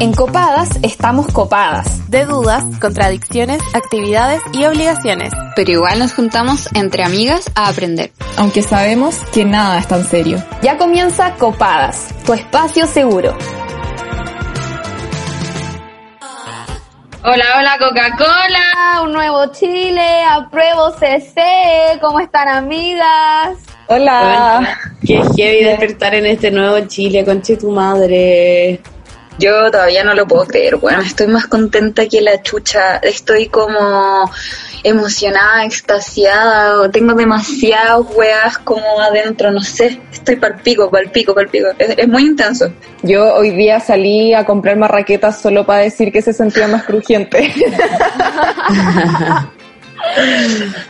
En Copadas estamos copadas. De dudas, contradicciones, actividades y obligaciones. Pero igual nos juntamos entre amigas a aprender. Aunque sabemos que nada es tan serio. Ya comienza Copadas, tu espacio seguro. Hola, hola Coca-Cola, un nuevo Chile, apruebo CC, ¿cómo están amigas? Hola. Qué heavy despertar en este nuevo Chile, conche tu madre. Yo todavía no lo puedo creer, bueno, estoy más contenta que la chucha, estoy como emocionada, extasiada, tengo demasiadas weas como adentro, no sé, estoy palpico, palpico, palpico, es, es muy intenso. Yo hoy día salí a comprar marraquetas solo para decir que se sentía más crujiente.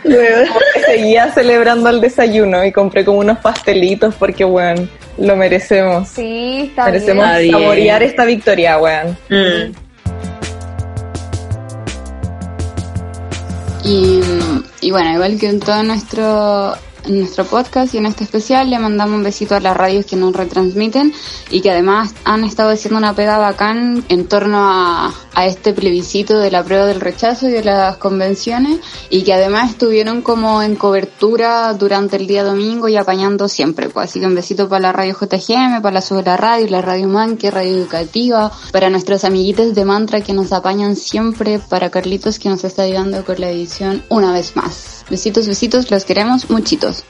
Porque seguía celebrando el desayuno y compré como unos pastelitos porque, weón, lo merecemos. Sí, está Merecemos bien. saborear esta victoria, weón. Mm. Y, y bueno, igual que en todo nuestro, en nuestro podcast y en este especial, le mandamos un besito a las radios que nos retransmiten y que además han estado haciendo una pega bacán en torno a, a este plebiscito de la prueba del rechazo y de las convenciones y que además estuvieron como en cobertura durante el día domingo y apañando siempre. Pues. Así que un besito para la radio JGM, para la Sube la Radio, la Radio Manque, Radio Educativa, para nuestros amiguitos de Mantra que nos apañan siempre, para Carlitos que nos está ayudando con la edición una vez más. Besitos, besitos, los queremos muchitos.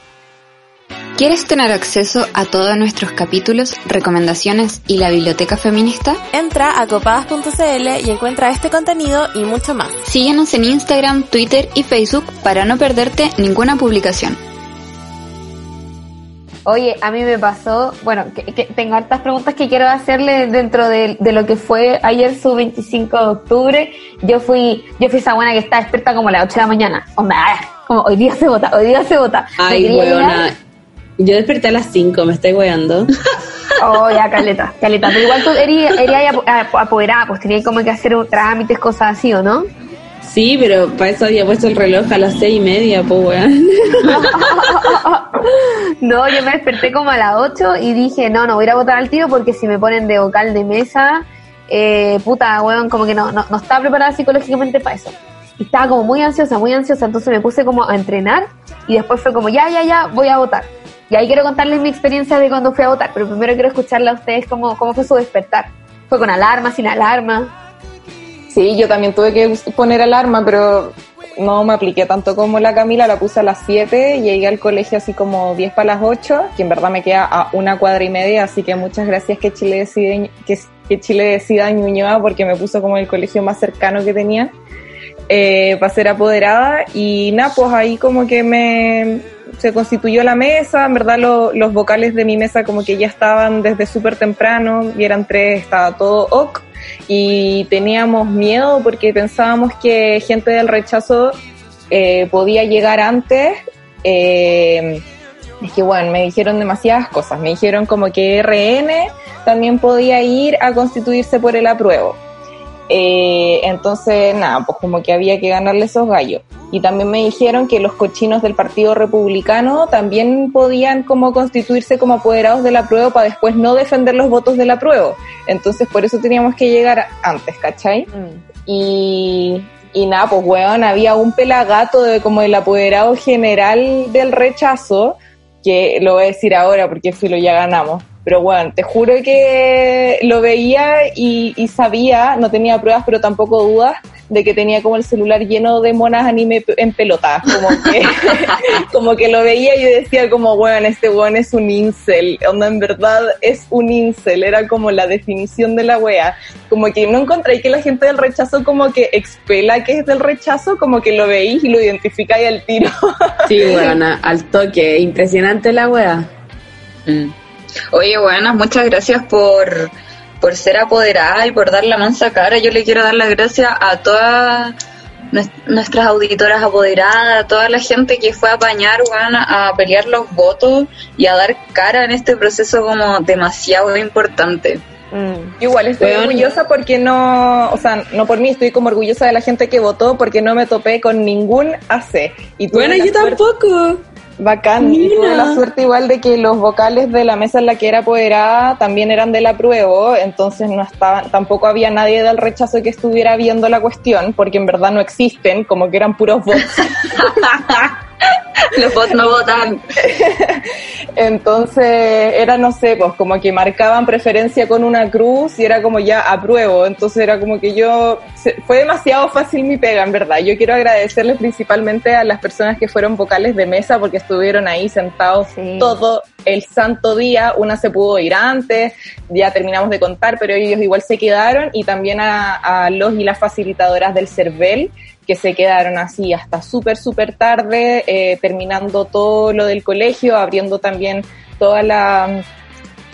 ¿Quieres tener acceso a todos nuestros capítulos, recomendaciones y la biblioteca feminista? Entra a copadas.cl y encuentra este contenido y mucho más. Síguenos en Instagram, Twitter y Facebook para no perderte ninguna publicación. Oye, a mí me pasó, bueno, que, que tengo hartas preguntas que quiero hacerle dentro de, de lo que fue ayer su 25 de octubre. Yo fui, yo fui esa buena que está despierta como a las 8 de la mañana. Onda, ah, como hoy día se vota, hoy día se vota. Ay, weona. Yo desperté a las 5, me estoy weando. Oh, ya, caleta, caleta. Pero igual tú apo- apoderada, pues tenías como que hacer trámites, cosas así, ¿o no? Sí, pero para eso había puesto el reloj a las seis y media, pues weón. No, yo me desperté como a las 8 y dije, no, no voy a ir a votar al tío porque si me ponen de vocal de mesa, eh, puta, weón, como que no, no, no estaba preparada psicológicamente para eso. Estaba como muy ansiosa, muy ansiosa, entonces me puse como a entrenar y después fue como, ya, ya, ya, voy a votar. Y ahí quiero contarles mi experiencia de cuando fui a votar, pero primero quiero escucharla a ustedes cómo, cómo fue su despertar. ¿Fue con alarma, sin alarma? Sí, yo también tuve que poner alarma, pero no me apliqué tanto como la Camila, la puse a las 7 y llegué al colegio así como 10 para las 8, que en verdad me queda a una cuadra y media, así que muchas gracias que Chile decide, que, que Chile decida Ñuñoa porque me puso como el colegio más cercano que tenía eh, para ser apoderada y nada, pues ahí como que me se constituyó la mesa, en verdad lo- los vocales de mi mesa como que ya estaban desde súper temprano y eran tres, estaba todo ok y teníamos miedo porque pensábamos que gente del rechazo eh, podía llegar antes. eh, es que bueno, me dijeron demasiadas cosas. Me dijeron como que RN también podía ir a constituirse por el apruebo. Eh, entonces, nada, pues como que había que ganarle esos gallos. Y también me dijeron que los cochinos del Partido Republicano también podían como constituirse como apoderados del apruebo para después no defender los votos del apruebo. Entonces, por eso teníamos que llegar antes, ¿cachai? Y, y nada, pues weón, había un pelagato de como el apoderado general del rechazo, que lo voy a decir ahora porque filo ya ganamos. Pero bueno, te juro que lo veía y, y sabía, no tenía pruebas, pero tampoco dudas, de que tenía como el celular lleno de monas anime en pelotas, como que, como que lo veía y yo decía como, bueno, este weón es un incel, onda en verdad es un incel, era como la definición de la wea, como que no encontré que la gente del rechazo como que expela que es del rechazo, como que lo veís y lo identificáis al tiro. Sí, weona, al toque, impresionante la wea. Mm. Oye, buenas, muchas gracias por, por ser apoderada y por dar la mansa cara. Yo le quiero dar las gracias a todas nues- nuestras auditoras apoderadas, a toda la gente que fue a apañar, weón, a pelear los votos y a dar cara en este proceso como demasiado importante. Mm. Igual estoy orgullosa porque no, o sea, no por mí, estoy como orgullosa de la gente que votó porque no me topé con ningún AC. Y Bueno, yo suerte- tampoco. Bacán. Y tuve la suerte igual de que los vocales de la mesa en la que era apoderada también eran del apruebo, entonces no estaban, tampoco había nadie del rechazo que estuviera viendo la cuestión, porque en verdad no existen, como que eran puros votos. Los bots no votan. Entonces era, no sé, pues como que marcaban preferencia con una cruz y era como ya apruebo. Entonces era como que yo, se- fue demasiado fácil mi pega, en verdad. Yo quiero agradecerle principalmente a las personas que fueron vocales de mesa porque estuvieron ahí sentados Sí. todo el santo día. Una se pudo ir antes, ya terminamos de contar, pero ellos igual se quedaron y también a, a los y las facilitadoras del CERVEL que se quedaron así hasta súper, súper tarde, eh, terminando todo lo del colegio, abriendo también toda la,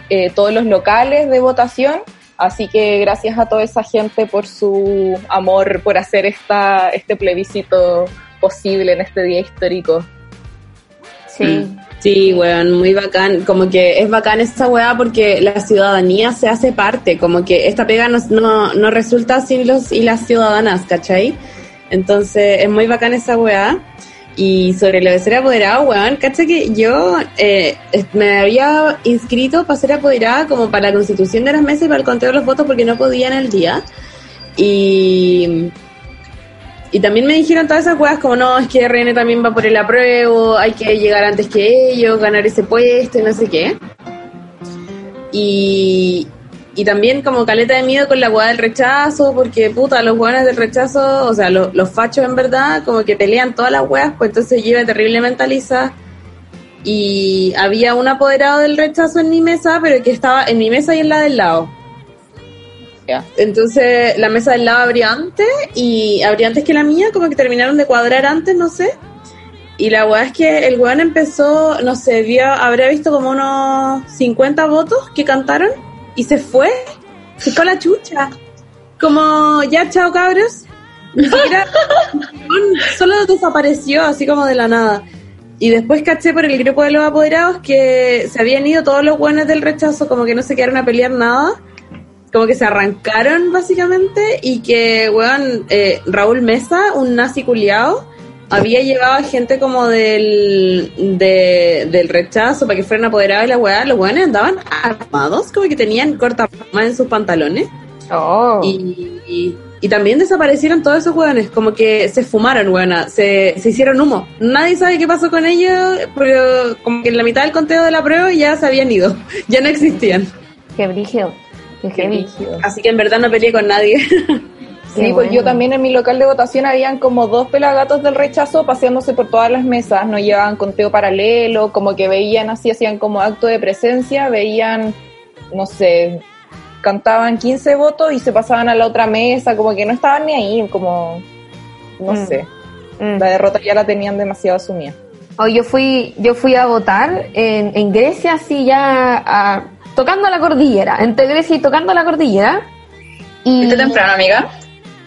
eh, todos los locales de votación. Así que gracias a toda esa gente por su amor, por hacer esta, este plebiscito posible en este día histórico. Sí. Sí, weón, muy bacán. Como que es bacán esta weá porque la ciudadanía se hace parte. Como que esta pega no, no, no resulta sin los y las ciudadanas, ¿cachai? Entonces es muy bacán esa weá. Y sobre lo de ser apoderado, weón, ¿cachai? Que yo eh, me había inscrito para ser apoderada como para la constitución de las mesas y para el conteo de los votos porque no podía en el día. Y y también me dijeron todas esas cosas como, no, es que RN también va por el apruebo, hay que llegar antes que ellos, ganar ese puesto y no sé qué. Y, y también como caleta de miedo con la hueá del rechazo, porque puta, los hueones del rechazo, o sea, los, los fachos en verdad, como que pelean todas las hueas, pues entonces yo iba terrible mentaliza. Y había un apoderado del rechazo en mi mesa, pero que estaba en mi mesa y en la del lado. Entonces la mesa del lado abría antes y abría antes que la mía, como que terminaron de cuadrar antes, no sé. Y la weá es que el weón empezó, no sé, vio, habría visto como unos 50 votos que cantaron y se fue, se fue a la chucha. Como, ya, chao cabros. Ni siquiera, solo desapareció así como de la nada. Y después caché por el grupo de los apoderados que se habían ido todos los buenos del rechazo, como que no se quedaron a pelear nada como que se arrancaron básicamente y que, weón, eh, Raúl Mesa, un nazi culiao, había llevado a gente como del, de- del rechazo para que fueran apoderados y la weá, los weones andaban armados, como que tenían corta en sus pantalones Oh. y, y, y también desaparecieron todos esos weones, como que se fumaron, weona, se, se hicieron humo. Nadie sabe qué pasó con ellos, pero como que en la mitad del conteo de la prueba ya se habían ido, ya no existían. Qué brígido. Qué heavy. Así que en verdad no peleé con nadie. Sí, pues yo también en mi local de votación habían como dos pelagatos del rechazo paseándose por todas las mesas, no llevaban conteo paralelo, como que veían así, hacían como acto de presencia, veían, no sé, cantaban 15 votos y se pasaban a la otra mesa, como que no estaban ni ahí, como, no Mm. sé, Mm. la derrota ya la tenían demasiado asumida. Oh, yo fui, yo fui a votar en, en Grecia, así ya a- tocando la cordillera, entre Grecia y tocando la cordillera. Y ¿Viste temprano, amiga?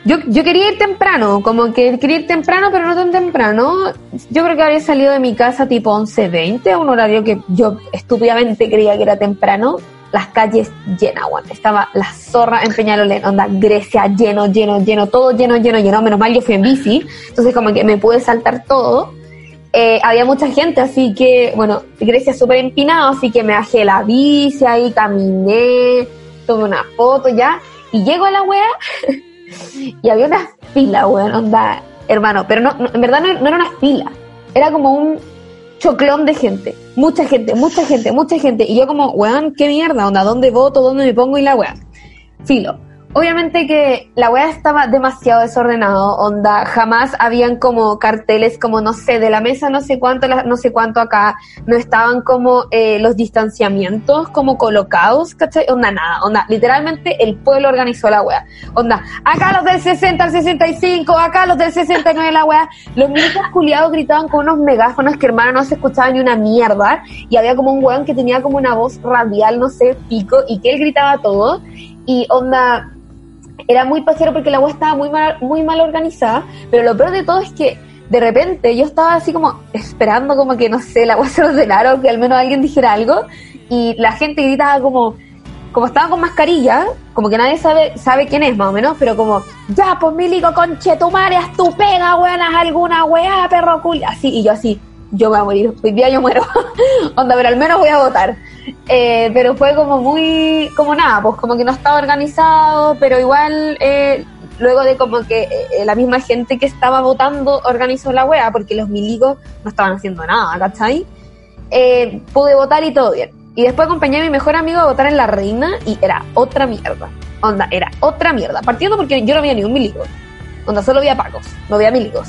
Yo, yo quería ir temprano, como que quería ir temprano, pero no tan temprano. Yo creo que había salido de mi casa tipo 11.20, un horario que yo estúpidamente creía que era temprano. Las calles llenas, weón. Estaba la zorra en Peñalolén, onda, Grecia lleno, lleno, lleno, todo lleno, lleno, lleno. Menos mal yo fui en bici, entonces como que me pude saltar todo. Eh, había mucha gente, así que, bueno, Grecia súper empinado, así que me bajé la bici ahí, caminé, tomé una foto ya, y llego a la wea y había una fila, weón, onda, hermano, pero no, no- en verdad no, no era una fila, era como un choclón de gente, mucha gente, mucha gente, mucha gente, y yo como, weón, qué mierda, onda, ¿dónde voto, dónde me pongo y la wea? Filo. Obviamente que la wea estaba demasiado desordenado, onda, jamás habían como carteles como, no sé, de la mesa no sé cuánto, no sé cuánto acá, no estaban como eh, los distanciamientos como colocados, ¿cachai? Onda, nada, onda, literalmente el pueblo organizó la wea, onda, acá los del 60 al 65, acá los del 69 la wea, los milicos culiados gritaban con unos megáfonos que hermano no se escuchaba ni una mierda, y había como un weón que tenía como una voz radial, no sé, pico, y que él gritaba todo, y onda, era muy pasero porque la web estaba muy mal, muy mal organizada, pero lo peor de todo es que de repente yo estaba así como esperando como que, no sé, la web se ordenara o que al menos alguien dijera algo, y la gente gritaba como, como estaban con mascarilla, como que nadie sabe, sabe quién es más o menos, pero como, ya, pues milico, conche tu madre, haz tu pega, weón, alguna weá, perro cool, así, y yo así, yo voy a morir, hoy día yo muero, onda, pero al menos voy a votar. Eh, pero fue como muy, como nada, pues como que no estaba organizado, pero igual eh, luego de como que eh, la misma gente que estaba votando organizó la wea, porque los milicos no estaban haciendo nada, ¿cachai? Pude votar y todo bien. Y después acompañé a mi mejor amigo a votar en La Reina y era otra mierda. Onda, era otra mierda. Partiendo porque yo no había ni un milico. Onda, solo había pacos, no había milicos.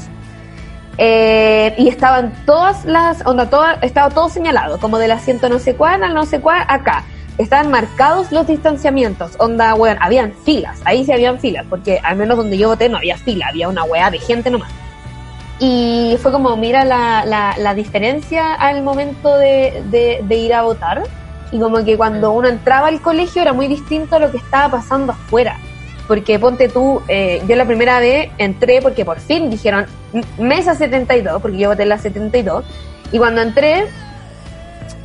Eh, y estaban todas las, onda, toda, estaba todo señalado, como de la ciento no sé cuál al no sé cuál, acá. Estaban marcados los distanciamientos, onda, weón, habían filas, ahí sí habían filas, porque al menos donde yo voté no había fila, había una weá de gente nomás. Y fue como, mira la, la, la diferencia al momento de, de, de ir a votar. Y como que cuando uno entraba al colegio era muy distinto a lo que estaba pasando afuera. Porque ponte tú, eh, yo la primera vez entré porque por fin dijeron "M- mesa 72, porque yo voté en la 72. Y cuando entré,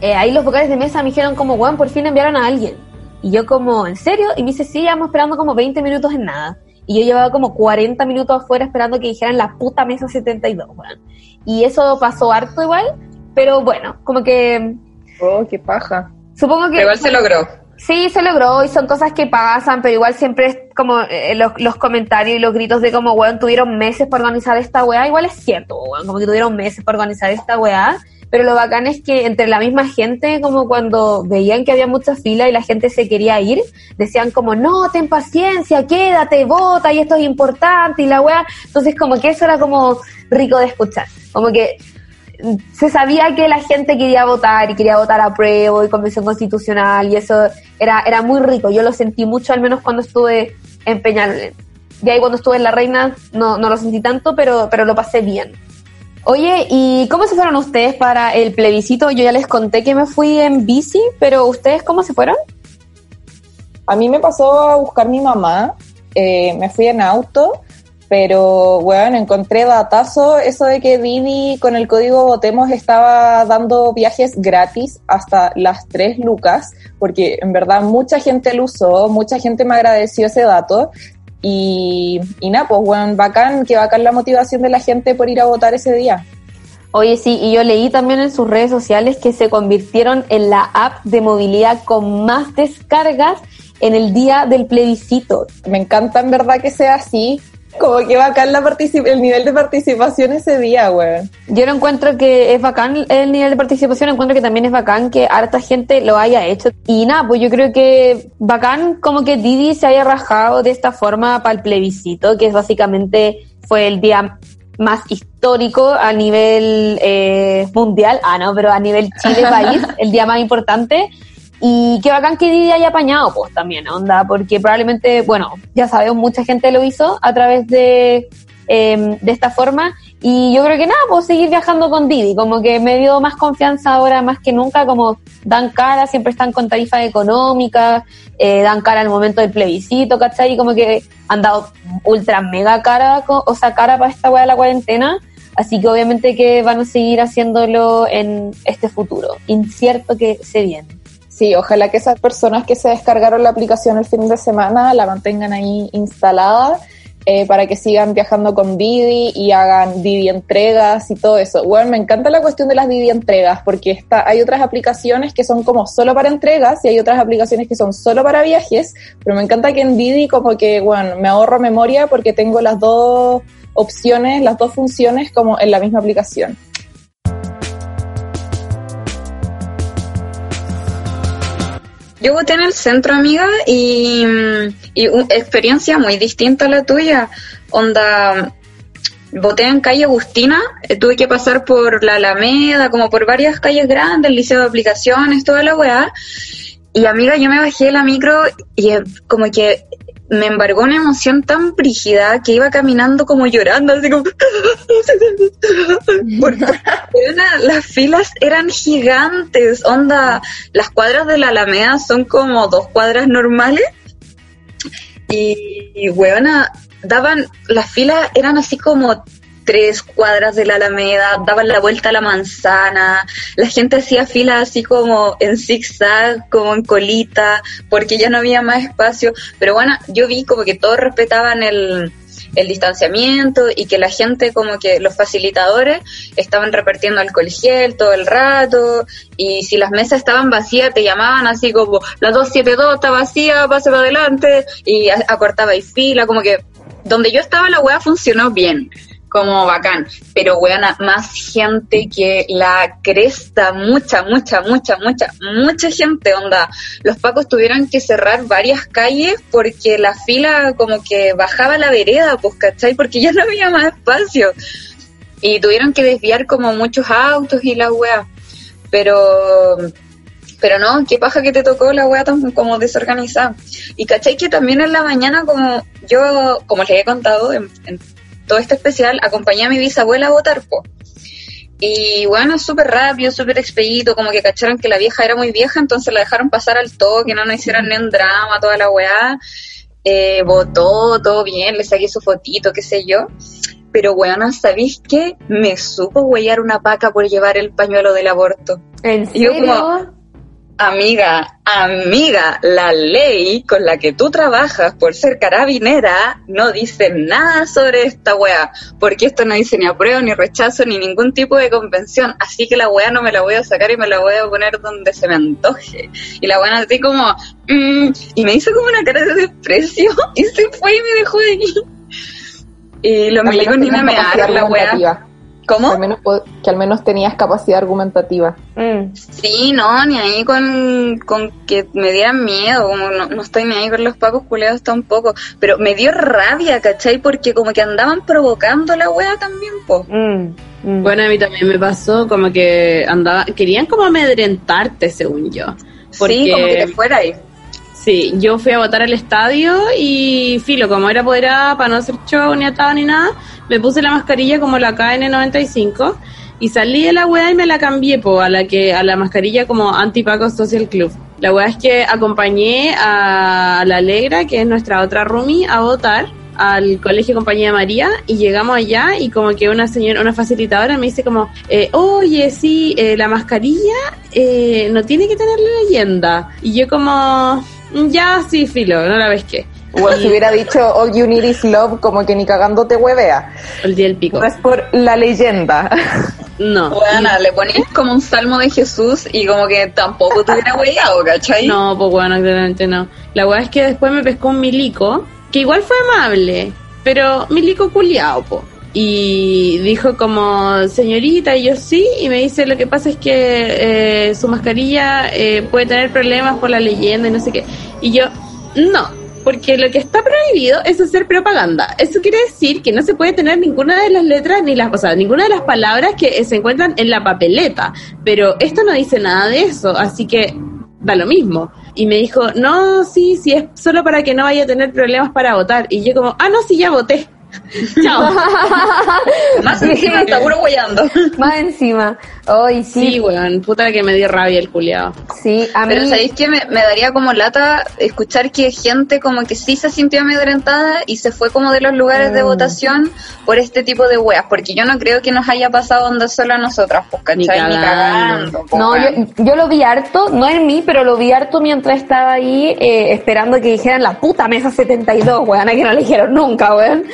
eh, ahí los vocales de mesa me dijeron como, weón, por fin enviaron a alguien. Y yo como, ¿en serio? Y me dice, sí, llevamos esperando como 20 minutos en nada. Y yo llevaba como 40 minutos afuera esperando que dijeran la puta mesa 72, weón. Y eso pasó harto igual, pero bueno, como que Oh, qué paja. supongo que... Pero igual se logró. Sí, se logró y son cosas que pasan, pero igual siempre es como eh, los, los comentarios y los gritos de como, weón, tuvieron meses para organizar esta weá. Igual es cierto, weón, como que tuvieron meses para organizar esta weá. Pero lo bacán es que entre la misma gente, como cuando veían que había mucha fila y la gente se quería ir, decían como, no, ten paciencia, quédate, vota y esto es importante y la weá. Entonces como que eso era como rico de escuchar. Como que se sabía que la gente quería votar y quería votar a prueba y convención constitucional y eso era, era muy rico. Yo lo sentí mucho, al menos cuando estuve en Peñalolén. De ahí cuando estuve en La Reina no, no lo sentí tanto, pero, pero lo pasé bien. Oye, ¿y cómo se fueron ustedes para el plebiscito? Yo ya les conté que me fui en bici, pero ¿ustedes cómo se fueron? A mí me pasó a buscar mi mamá, eh, me fui en auto, pero bueno, encontré datazo eso de que Didi con el código Votemos estaba dando viajes gratis hasta las 3 lucas, porque en verdad mucha gente lo usó, mucha gente me agradeció ese dato. Y, y nada, pues bueno, bacán, que bacán la motivación de la gente por ir a votar ese día. Oye, sí, y yo leí también en sus redes sociales que se convirtieron en la app de movilidad con más descargas en el día del plebiscito. Me encanta en verdad que sea así, como que bacán la el nivel de participación ese día, weón. Yo no encuentro que es bacán el nivel de participación, encuentro que también es bacán que harta gente lo haya hecho. Y nada, pues yo creo que bacán como que Didi se haya rajado de esta forma para el plebiscito, que es básicamente fue el día más histórico a nivel eh, mundial, ah no, pero a nivel Chile país, el día más importante. Y qué bacán que Didi haya apañado, pues también, onda, porque probablemente, bueno, ya sabemos, mucha gente lo hizo a través de, eh, de esta forma. Y yo creo que nada, pues seguir viajando con Didi, como que me dio más confianza ahora más que nunca, como dan cara, siempre están con tarifas económicas, eh, dan cara al momento del plebiscito, ¿cachai? Y como que han dado ultra mega cara, o sea, cara para esta weá de la cuarentena. Así que obviamente que van a seguir haciéndolo en este futuro, incierto que se viene. Sí, ojalá que esas personas que se descargaron la aplicación el fin de semana la mantengan ahí instalada eh, para que sigan viajando con Didi y hagan Didi entregas y todo eso. Bueno, me encanta la cuestión de las Didi entregas porque está, hay otras aplicaciones que son como solo para entregas y hay otras aplicaciones que son solo para viajes, pero me encanta que en Didi como que, bueno, me ahorro memoria porque tengo las dos opciones, las dos funciones como en la misma aplicación. Yo voté en el centro, amiga, y, y experiencia muy distinta a la tuya. Onda, voté en calle Agustina, eh, tuve que pasar por la Alameda, como por varias calles grandes, el liceo de aplicaciones, toda la weá. Y amiga, yo me bajé de la micro y eh, como que me embargó una emoción tan brígida que iba caminando como llorando, así como... Porque las filas eran gigantes, onda, las cuadras de la Alameda son como dos cuadras normales y, y weona, daban, las filas eran así como tres cuadras de la Alameda, daban la vuelta a la manzana, la gente hacía fila así como en zigzag, como en colita, porque ya no había más espacio, pero bueno, yo vi como que todos respetaban el, el distanciamiento y que la gente como que los facilitadores estaban repartiendo alcohol gel todo el rato y si las mesas estaban vacías te llamaban así como la 272 está vacía, pase para adelante y acortaba y fila, como que donde yo estaba la weá funcionó bien como bacán, pero weona, más gente que la cresta, mucha, mucha, mucha, mucha, mucha gente, onda, los pacos tuvieron que cerrar varias calles porque la fila como que bajaba la vereda, pues, ¿cachai? Porque ya no había más espacio, y tuvieron que desviar como muchos autos y la wea, pero... Pero no, qué paja que te tocó la wea tan como desorganizada. Y cachai que también en la mañana, como yo, como les he contado en, en todo este especial, acompañé a mi bisabuela a votar, po. Y bueno, súper rápido, súper expedito, como que cacharon que la vieja era muy vieja, entonces la dejaron pasar al toque, no nos hicieron ni un drama, toda la weá. Eh, votó, todo bien, le saqué su fotito, qué sé yo. Pero weona, ¿sabéis qué? Me supo huellar una paca por llevar el pañuelo del aborto. ¿En Y yo serio? como- Amiga, amiga, la ley con la que tú trabajas por ser carabinera no dice nada sobre esta wea, porque esto no dice ni apruebo, ni rechazo, ni ningún tipo de convención, así que la wea no me la voy a sacar y me la voy a poner donde se me antoje. Y la wea así como, mm, y me hizo como una cara de desprecio y se fue y me dejó ahí. Y los milicos ni me mearon la wea. ¿Cómo? Al menos po- que al menos tenías capacidad argumentativa. Mm. Sí, no, ni ahí con, con que me dieran miedo, como no, no estoy ni ahí con los pacos culeados tampoco, pero me dio rabia, ¿cachai? Porque como que andaban provocando la wea también, po. Mm. Mm. Bueno, a mí también me pasó como que andaba, querían como amedrentarte, según yo. Porque, Sí, como que te fuera ahí. Sí, yo fui a votar al estadio y filo, como era apoderada para no hacer show ni atado ni nada, me puse la mascarilla como la KN95 y salí de la wea y me la cambié po, a la que a la mascarilla como Antipaco Social Club. La wea es que acompañé a la Alegra, que es nuestra otra roomie, a votar al colegio Compañía María y llegamos allá y como que una señora, una facilitadora me dice como, eh, oye, sí, eh, la mascarilla eh, no tiene que tener la leyenda. Y yo como, ya, sí, filo, no la ves que. O si hubiera dicho All You Need Is Love, como que ni cagando te huevea. El día del pico. No es por la leyenda. No. Bueno, le ponías como un salmo de Jesús y como que tampoco te hubiera hueado, ¿cachai? No, pues bueno, claramente no. La weá es que después me pescó un milico, que igual fue amable, pero milico culiao, po. Y dijo como, señorita, y yo sí, y me dice, lo que pasa es que eh, su mascarilla eh, puede tener problemas por la leyenda y no sé qué. Y yo, no, porque lo que está prohibido es hacer propaganda. Eso quiere decir que no se puede tener ninguna de las letras, ni las, sea, ninguna de las palabras que eh, se encuentran en la papeleta. Pero esto no dice nada de eso, así que da lo mismo. Y me dijo, no, sí, sí, es solo para que no vaya a tener problemas para votar. Y yo como, ah, no, sí, ya voté. Chao. Más encima está puro hueando. Más encima. Sí. Sí, weón, puta que me dio rabia el culiao. Sí, a mí. Pero ¿sabéis que me, me daría como lata escuchar que gente como que sí se sintió amedrentada y se fue como de los lugares Mm. de votación por este tipo de weas? Porque yo no creo que nos haya pasado onda solo a nosotras, pues, ¿cachai? Ni cagando. cagando, po, No, yo, yo lo vi harto, no en mí, pero lo vi harto mientras estaba ahí eh, esperando que dijeran la puta mesa 72, weón, que no le dijeron nunca, weón.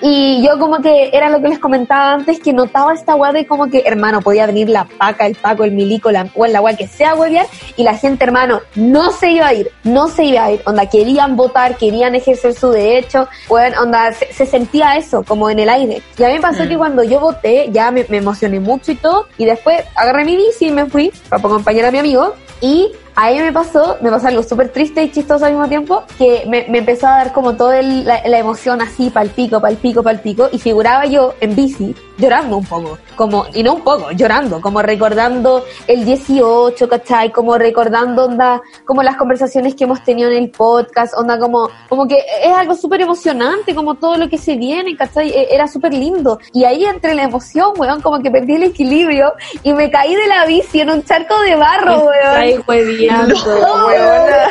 Y yo como que era lo que les comentaba antes, que notaba esta weá de como que, hermano, podía venir la paca, el paco, el milico, la weón, la weá que sea weón, y la gente, hermano, no se iba a ir, no se iba a ir, onda, querían votar, querían ejercer su derecho, weón, onda, se, se sentía eso, como en el aire. Y a mí me pasó que cuando yo voté, ya me, me emocioné mucho y todo, y después agarré mi bici y me fui para acompañar a mi amigo, y ahí me pasó, me pasó algo súper triste y chistoso al mismo tiempo, que me, me empezó a dar como toda la, la emoción así, pal pico, pal pico, pal pico, y figuraba yo en bici, llorando un poco, como, y no un poco, llorando, como recordando el 18, ¿cachai? Como recordando, onda, como las conversaciones que hemos tenido en el podcast, onda, como, como que es algo súper emocionante, como todo lo que se viene, ¿cachai? E- Era súper lindo. Y ahí entre la emoción, weón, como que perdí el equilibrio y me caí de la bici en un charco de barro, weón. Ay, hueviando. No, weona.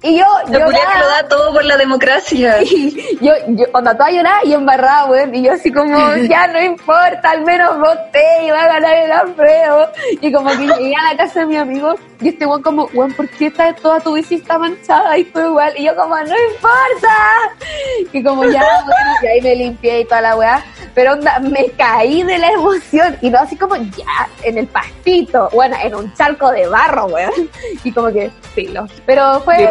Y yo, lloraba. lo da todo por la democracia. yo, yo, onda, toda llorada y embarrada, weón. Y yo así como, ya no importa, al menos voté y va a ganar el Alfredo. Y como que llegué a la casa de mi amigo y este weón como, weón, ¿por qué está, toda tu bici está manchada y todo igual? Y yo como, no importa. Y como ya, bueno, y ahí me limpié y toda la weá. Pero onda, me caí de la emoción y no así como ya en el pastito, bueno, en un charco de barro, weón. Y como que, filo. Pero fue,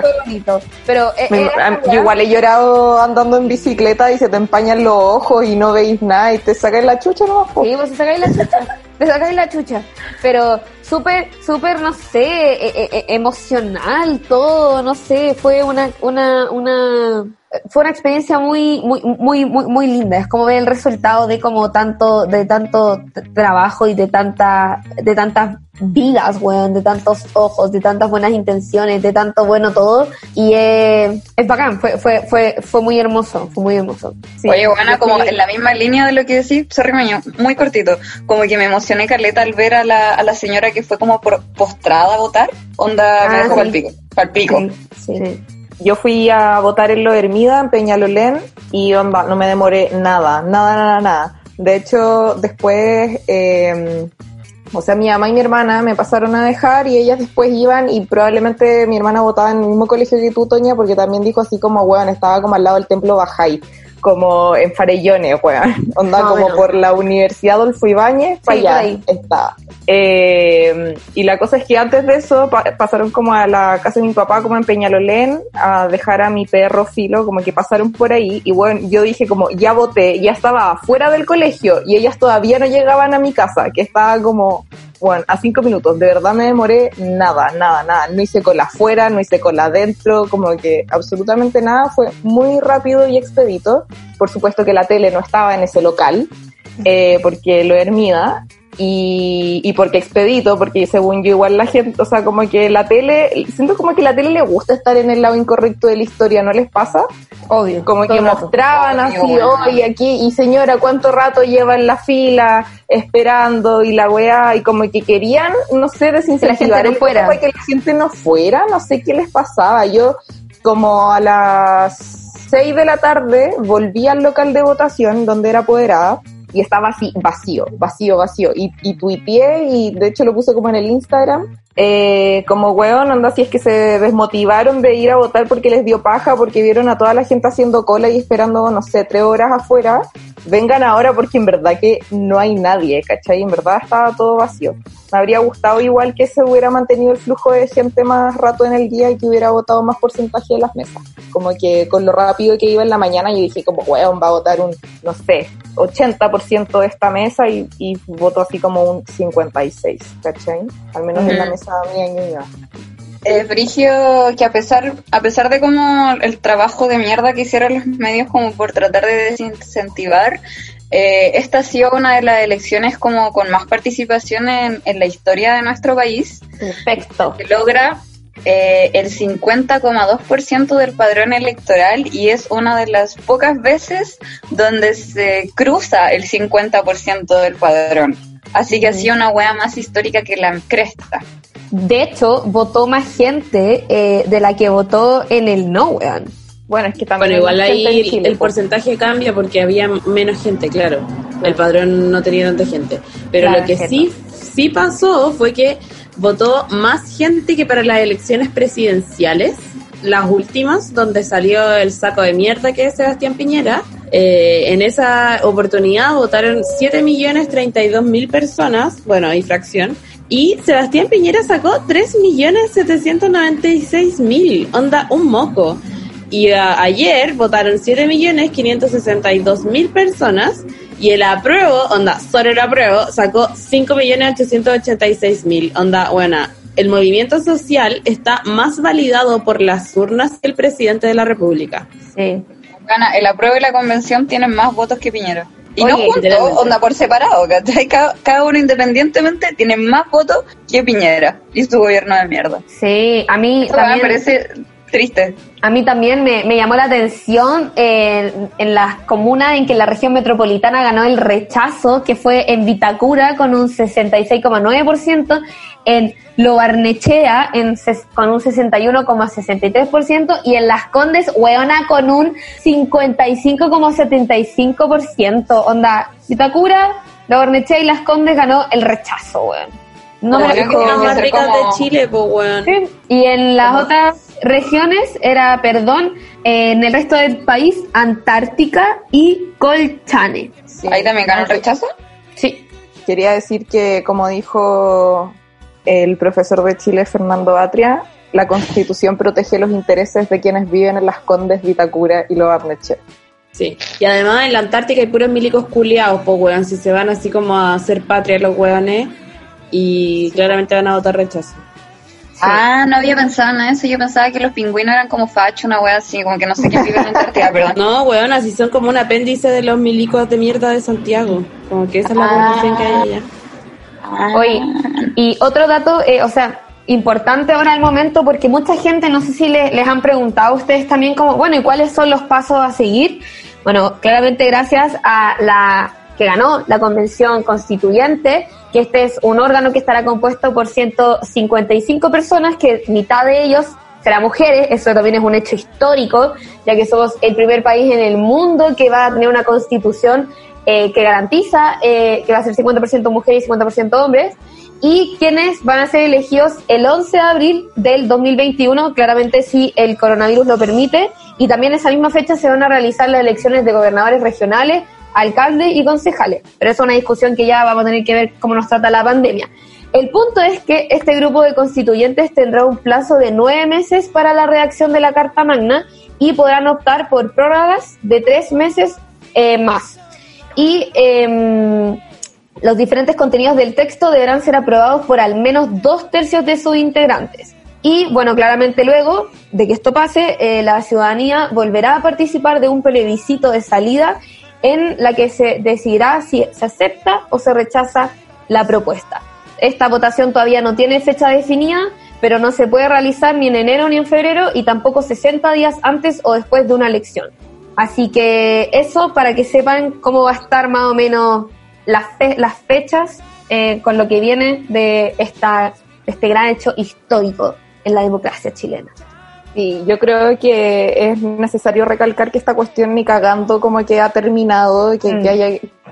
Fue, bonito. Pero eh, Me- yo weá. igual he llorado andando en bicicleta y se te empañan los ojos y no veis nada y te sacas la chucha po. Sí, pues te sacáis la chucha. Te sacáis la chucha. Pero súper, súper, no sé, e- e- e- emocional todo, no sé, fue una, una, una, fue una experiencia muy, muy, muy, muy, muy linda. Es como ver el resultado de como tanto, de tanto trabajo y de tanta, de tantas vidas, weón, de tantos ojos, de tantas buenas intenciones, de tanto bueno todo. Y eh, es bacán, fue, fue, fue, fue muy hermoso, fue muy hermoso. Sí. Oye, bueno, Yo como en la misma línea de lo que decís, sorry, Maño, muy cortito, como que me emocioné caleta al ver a la, a la señora que fue como por- postrada a votar, onda, Ah, me dejó sí. pico, pal pico. Sí, sí. Yo fui a votar en Lo Hermida, en Peñalolén, y onda, no me demoré nada, nada, nada, nada. De hecho, después, eh, o sea, mi mamá y mi hermana me pasaron a dejar y ellas después iban y probablemente mi hermana votaba en el mismo colegio que tú, Toña, porque también dijo así como, weón, estaba como al lado del templo Bajay, como en Farellones, weón. Onda o como por la Universidad Adolfo Ibáñez, para Sí, allá ahí. estaba. Eh, y la cosa es que antes de eso pa- pasaron como a la casa de mi papá, como en Peñalolén, a dejar a mi perro Filo, como que pasaron por ahí. Y bueno, yo dije como, ya voté, ya estaba fuera del colegio y ellas todavía no llegaban a mi casa, que estaba como, bueno, a cinco minutos. De verdad me demoré nada, nada, nada. No hice cola afuera, no hice cola adentro, como que absolutamente nada. Fue muy rápido y expedito. Por supuesto que la tele no estaba en ese local, eh, porque lo hermida y, y porque expedito, porque según yo igual la gente, o sea, como que la tele, siento como que la tele le gusta estar en el lado incorrecto de la historia, ¿no les pasa? Obvio. Como que rato. mostraban así, oye, aquí, y señora, ¿cuánto rato lleva en la fila esperando? Y la weá, y como que querían, no sé, desincentivar no el fuera. voto para que la gente no fuera, no sé qué les pasaba. Yo, como a las seis de la tarde, volví al local de votación donde era apoderada, y estaba así, vacío, vacío, vacío. Y, y tuiteé, y de hecho lo puse como en el Instagram, eh, como weón, anda, si es que se desmotivaron de ir a votar porque les dio paja, porque vieron a toda la gente haciendo cola y esperando, no sé, tres horas afuera, vengan ahora porque en verdad que no hay nadie, ¿cachai? En verdad estaba todo vacío. Me habría gustado igual que se hubiera mantenido el flujo de gente más rato en el día y que hubiera votado más porcentaje de las mesas. Como que con lo rápido que iba en la mañana yo dije como, weón, va a votar un, no sé, 80% de esta mesa y, y votó así como un 56, ¿cachai? Al menos en la mesa Eh, Brigio, que a pesar, a pesar de como el trabajo de mierda que hicieron los medios como por tratar de desincentivar, eh, esta ha sido una de las elecciones como con más participación en, en la historia de nuestro país, Perfecto. que logra eh, el 50,2% del padrón electoral y es una de las pocas veces donde se cruza el 50% del padrón. Así que ha sido una wea más histórica que la cresta. De hecho, votó más gente eh, de la que votó en el no, weón. Bueno, es que también... Bueno, igual hay ahí Chile, el po. porcentaje cambia porque había menos gente, claro. El padrón no tenía tanta gente. Pero Claro, lo que es sí, sí pasó fue que votó más gente que para las elecciones presidenciales, las últimas, donde salió el saco de mierda que es Sebastián Piñera. Eh, en esa oportunidad votaron 7.032.000 personas, bueno, y fracción. Y Sebastián Piñera sacó 3.796.000, onda, un moco. Y a- ayer votaron 7.562.000 personas y el apruebo, onda, solo el apruebo, sacó 5.886.000. Onda, buena. El movimiento social está más validado por las urnas que el presidente de la República. Sí. Gana, el apruebo y la convención tienen más votos que Piñera. Y Oye, no juntos, onda por separado, ¿cachai? Cada, cada uno independientemente tiene más votos que Piñera y su gobierno de mierda. Sí, a mí Eso me también... parece triste. A mí también me, me llamó la atención en, en las comunas en que la región metropolitana ganó el rechazo, que fue en Vitacura con un 66,9%, en Lobarnechea en, ses- con un 61,63% y en Las Condes, Hueona, con un 55,75%. Onda, Vitacura, Lobarnechea y Las Condes ganó el rechazo, weón. No me Como lo más ricas como- de Chile, pues, weón. Sí, Y en las otras regiones era, perdón, eh, en el resto del país, Antártica y Colchane. Sí. Ahí también ganó el rechazo. Sí. Quería decir que, como dijo el profesor de Chile, Fernando Atria, la Constitución protege los intereses de quienes viven en las Condes, Vitacura y Lobarnechea. Sí. Y además en la Antártica hay puros milicos culiados, pues, weón. Si se van así como a hacer patria los weones y claramente van a votar rechazo. Ah, no había pensado en eso. Yo pensaba que los pingüinos eran como facho, una wea así, como que no sé quién vive en la Antártida, perdón. No, weón, así son como un apéndice de los milicos de mierda de Santiago. Como que esa es la Ah. población que hay allá. Oye, y otro dato, eh, o sea, importante ahora el momento, porque mucha gente, no sé si le- les han preguntado a ustedes también como, bueno, ¿y cuáles son los pasos a seguir? Bueno, claramente gracias a la que ganó la convención constituyente, que este es un órgano que estará compuesto por 155 personas, que mitad de ellos será mujeres, eso también es un hecho histórico, ya que somos el primer país en el mundo que va a tener una constitución eh, que garantiza eh, que va a ser 50% mujeres y 50% hombres, y quienes van a ser elegidos el 11 de abril del 2021, claramente si el coronavirus lo permite, y también esa misma fecha se van a realizar las elecciones de gobernadores regionales, alcaldes y concejales, pero es una discusión que ya vamos a tener que ver cómo nos trata la pandemia. El punto es que este grupo de constituyentes tendrá un plazo de nueve meses para la redacción de la Carta Magna y podrán optar por prórrogas de tres meses eh, más. Y em, los diferentes contenidos del texto deberán ser aprobados por al menos dos tercios de sus integrantes. Y bueno, claramente luego de que esto pase, eh, la ciudadanía volverá a participar de un plebiscito de salida en la que se decidirá si se acepta o se rechaza la propuesta. Esta votación todavía no tiene fecha definida, pero no se puede realizar ni en enero ni en febrero y tampoco 60 días antes o después de una elección. Así que eso para que sepan cómo va a estar más o menos las, fe- las fechas eh, con lo que viene de, esta, este gran hecho histórico en la democracia chilena. Sí, yo creo que es necesario recalcar que esta cuestión ni cagando como que ha terminado, que, Mm. que haya,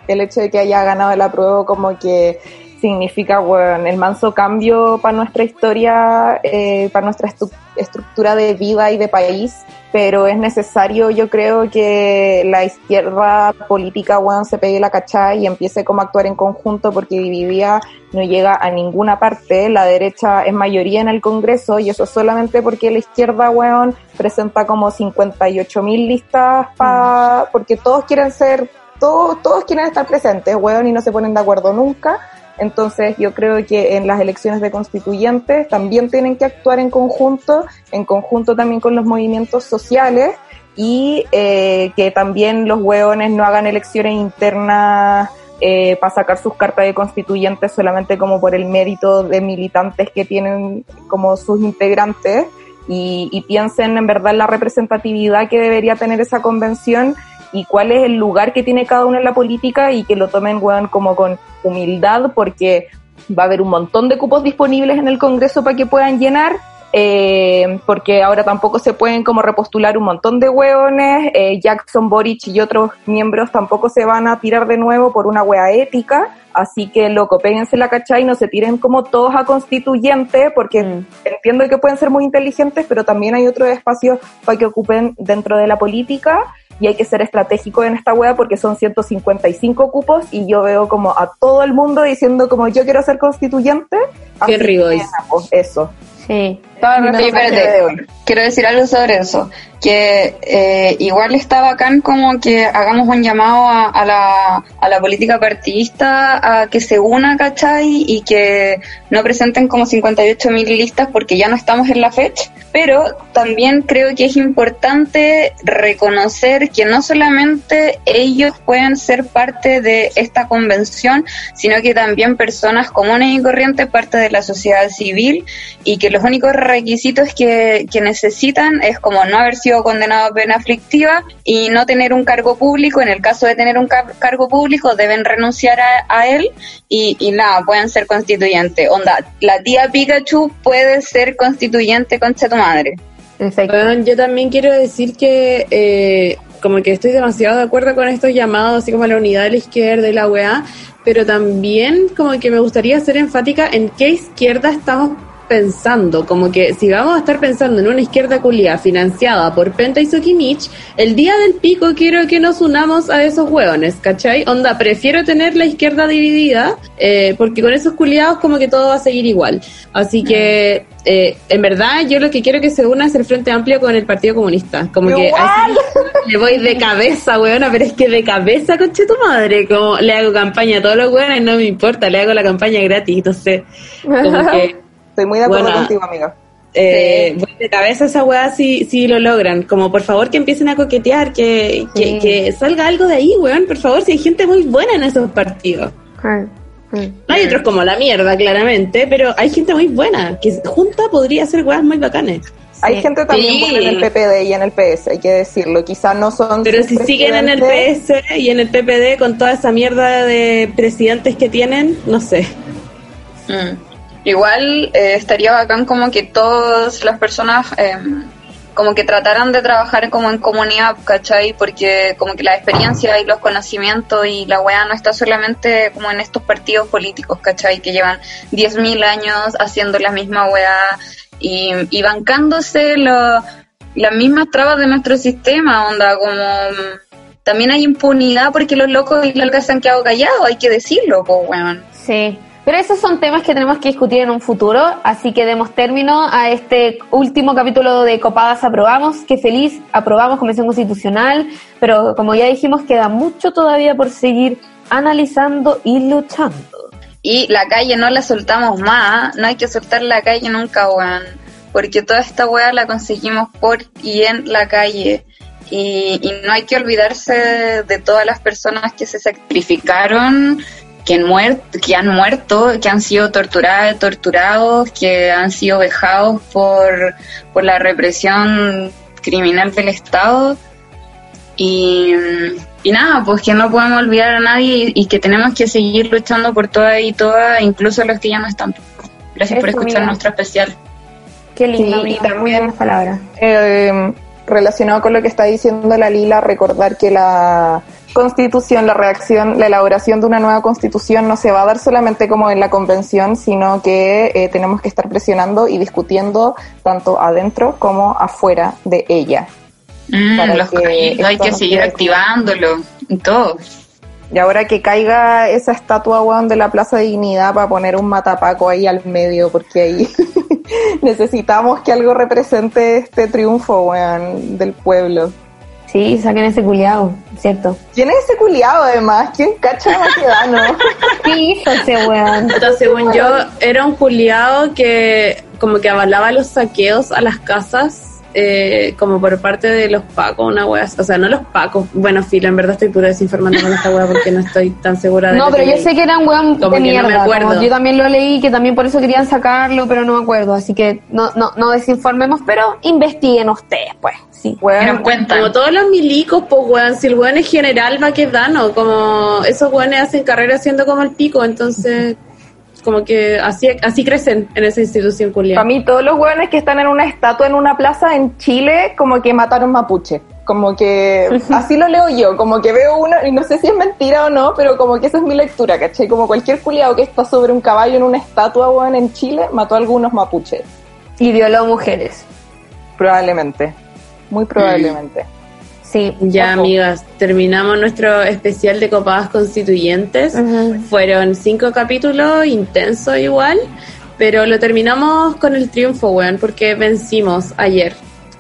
el hecho de que haya ganado la prueba como que significa bueno, el manso cambio para nuestra historia, eh, para nuestra estructura de vida y de país, pero es necesario yo creo que la izquierda política bueno, se pegue la cachá y empiece como a actuar en conjunto porque dividida no llega a ninguna parte, la derecha es mayoría en el Congreso y eso solamente porque la izquierda, weón, presenta como 58 mil listas pa, porque todos quieren ser, todos, todos quieren estar presentes, weón, y no se ponen de acuerdo nunca. Entonces yo creo que en las elecciones de constituyentes también tienen que actuar en conjunto, en conjunto también con los movimientos sociales y eh, que también los hueones no hagan elecciones internas eh, para sacar sus cartas de constituyentes solamente como por el mérito de militantes que tienen como sus integrantes y, y piensen en verdad la representatividad que debería tener esa convención y cuál es el lugar que tiene cada uno en la política y que lo tomen weón, como con humildad porque va a haber un montón de cupos disponibles en el Congreso para que puedan llenar eh, porque ahora tampoco se pueden como repostular un montón de hueones, eh, Jackson Boric y otros miembros tampoco se van a tirar de nuevo por una wea ética, así que loco, péguense la cachai y no se tiren como todos a constituyente, porque Mm. entiendo que pueden ser muy inteligentes, pero también hay otros espacios para que ocupen dentro de la política y hay que ser estratégico en esta wea porque son 155 cupos y yo veo como a todo el mundo diciendo como yo quiero ser constituyente. Qué rico es. pues, eso. Sí. Oye, espérate, quiero decir algo sobre eso, que eh, igual está bacán como que hagamos un llamado a, a la, a la política partidista a que se una, ¿cachai? Y que no presenten como 58 mil listas porque ya no estamos en la fecha, pero también creo que es importante reconocer que no solamente ellos pueden ser parte de esta convención, sino que también personas comunes y corrientes, parte de la sociedad civil, y que los únicos requisitos que, que necesitan es como no haber sido condenado a pena aflictiva y no tener un cargo público. En el caso de tener un car- cargo público, deben renunciar a, a él y, y nada, pueden ser constituyentes. Onda, la tía Pikachu puede ser constituyente, concha tu madre. Perfecto. Bueno, yo también quiero decir que eh, como que estoy demasiado de acuerdo con estos llamados, así como a la unidad de la izquierda y la weá, pero también como que me gustaría ser enfática en qué izquierda estamos pensando, como que si vamos a estar pensando en una izquierda culia financiada por Penta y Sokimich, el día del pico quiero que nos unamos a esos hueones, ¿cachai? Onda, prefiero tener la izquierda dividida, eh, porque con esos culiados como que todo va a seguir igual. Así que, eh, en verdad, yo lo que quiero que se una es el Frente Amplio con el Partido Comunista. Como que así le voy de cabeza, weona, pero es que de cabeza, conche tu madre. Como le hago campaña a todos los weones, no me importa, le hago la campaña gratis, entonces, como que... Estoy muy de acuerdo contigo, amiga. Eh, voy de cabeza esa weá si, si lo logran. Como por favor que empiecen a coquetear, que, que, Sí. que salga algo de ahí, weón. Por favor, si hay gente muy buena en esos partidos. No hay otros como la mierda, claramente, pero hay gente muy buena que junta podría hacer weas muy bacanes. Hay gente también Sí. buena en el PPD y en el PS, hay que decirlo. Quizás no son. Pero si siguen en el PS y en el PPD con toda esa mierda de presidentes que tienen, no sé. Mm. Igual eh, estaría bacán como que todas las personas eh, como que trataran de trabajar como en comunidad, ¿cachai? Porque como que la experiencia y los conocimientos y la weá no está solamente como en estos partidos políticos, ¿cachai? Que llevan 10.000 años haciendo la misma weá y, y bancándose lo- las mismas trabas de nuestro sistema, onda, como... También hay impunidad porque los locos y locas se han quedado callados, hay que decirlo, pues, weón. Sí, pero esos son temas que tenemos que discutir en un futuro, así que demos término a este último capítulo de Copadas Aprobamos, que feliz, aprobamos Convención Constitucional, pero como ya dijimos, queda mucho todavía por seguir analizando y luchando. Y la calle no la soltamos más, no hay que soltar la calle nunca, weón. Porque toda esta weá la conseguimos por y en la calle. Y, y no hay que olvidarse de todas las personas que se sacrificaron, que han, muerto, que han muerto, que han sido torturadas, torturados, que han sido vejados por, por la represión criminal del Estado. Y, y nada, pues que no podemos olvidar a nadie y, y que tenemos que seguir luchando por todas y todas, incluso los que ya no están. Gracias por escuchar nuestro especial. Qué lindo, Sí, y también- palabras. Eh, relacionado con lo que está diciendo la Lila, recordar que la constitución, la reacción, la elaboración de una nueva constitución no se va a dar solamente como en la convención, sino que eh, tenemos que estar presionando y discutiendo tanto adentro como afuera de ella. Mm, Para los que hay que seguir activándolo y todo. Y ahora que caiga esa estatua, weón, de la Plaza de Dignidad para poner un matapaco ahí al medio, porque ahí necesitamos que algo represente este triunfo, weón, del pueblo. Sí, saquen ese culiado, ¿cierto? ¿Quién es ese culiado además? ¿Quién cacha a Maquedano? ¿Qué hizo ese weón? Entonces, según yo, era un culiado que como que avalaba los saqueos a las casas eh, como por parte de los pacos, una wea, o sea, no los pacos, bueno, filo, en verdad estoy pura desinformando con esta wea porque no estoy tan segura de No, pero yo leí. sé que era un weón Como de no mierda. acuerdo. como yo también lo leí, que también por eso querían sacarlo, pero no me acuerdo. Así que no, no, no desinformemos, pero investiguen ustedes, pues. Sí. Weón. Como todos los milicos, pues weón, si el weón es general va quedando, como esos weones hacen carrera siendo como el pico, entonces como que así, así crecen en esa institución culiada. para mí todos los hueones que están en una estatua en una plaza en Chile, como que mataron mapuche. Como que así lo leo yo, como que veo uno, y no sé si es mentira o no, pero como que esa es mi lectura, ¿cachai? Como cualquier culiado que está sobre un caballo en una estatua, weón, en Chile, mató a algunos mapuches. Y violó mujeres. Probablemente. Muy probablemente. Sí. Ya, ojo. amigas, terminamos nuestro especial de copadas constituyentes. Fueron cinco capítulos, intensos igual, pero lo terminamos con el triunfo, weón, porque vencimos ayer.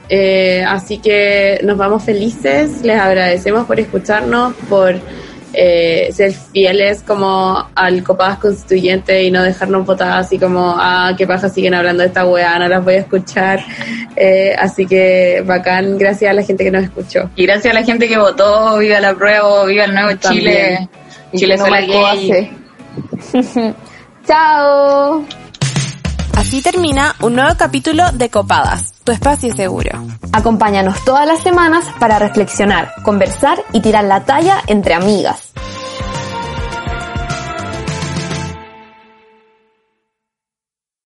Eh, así que nos vamos felices, les agradecemos por escucharnos, por eh, ser fieles como al copadas constituyente y no dejarnos votar así como, ah, qué paja, siguen hablando de esta weá, no las voy a escuchar. Eh, así que bacán, gracias a la gente que nos escuchó. Y gracias a la gente que votó, viva la prueba, viva el nuevo También. Chile. Y Chile no gay. Chao. Así termina un nuevo capítulo de Copadas, tu espacio seguro. Acompáñanos todas las semanas para reflexionar, conversar y tirar la talla entre amigas.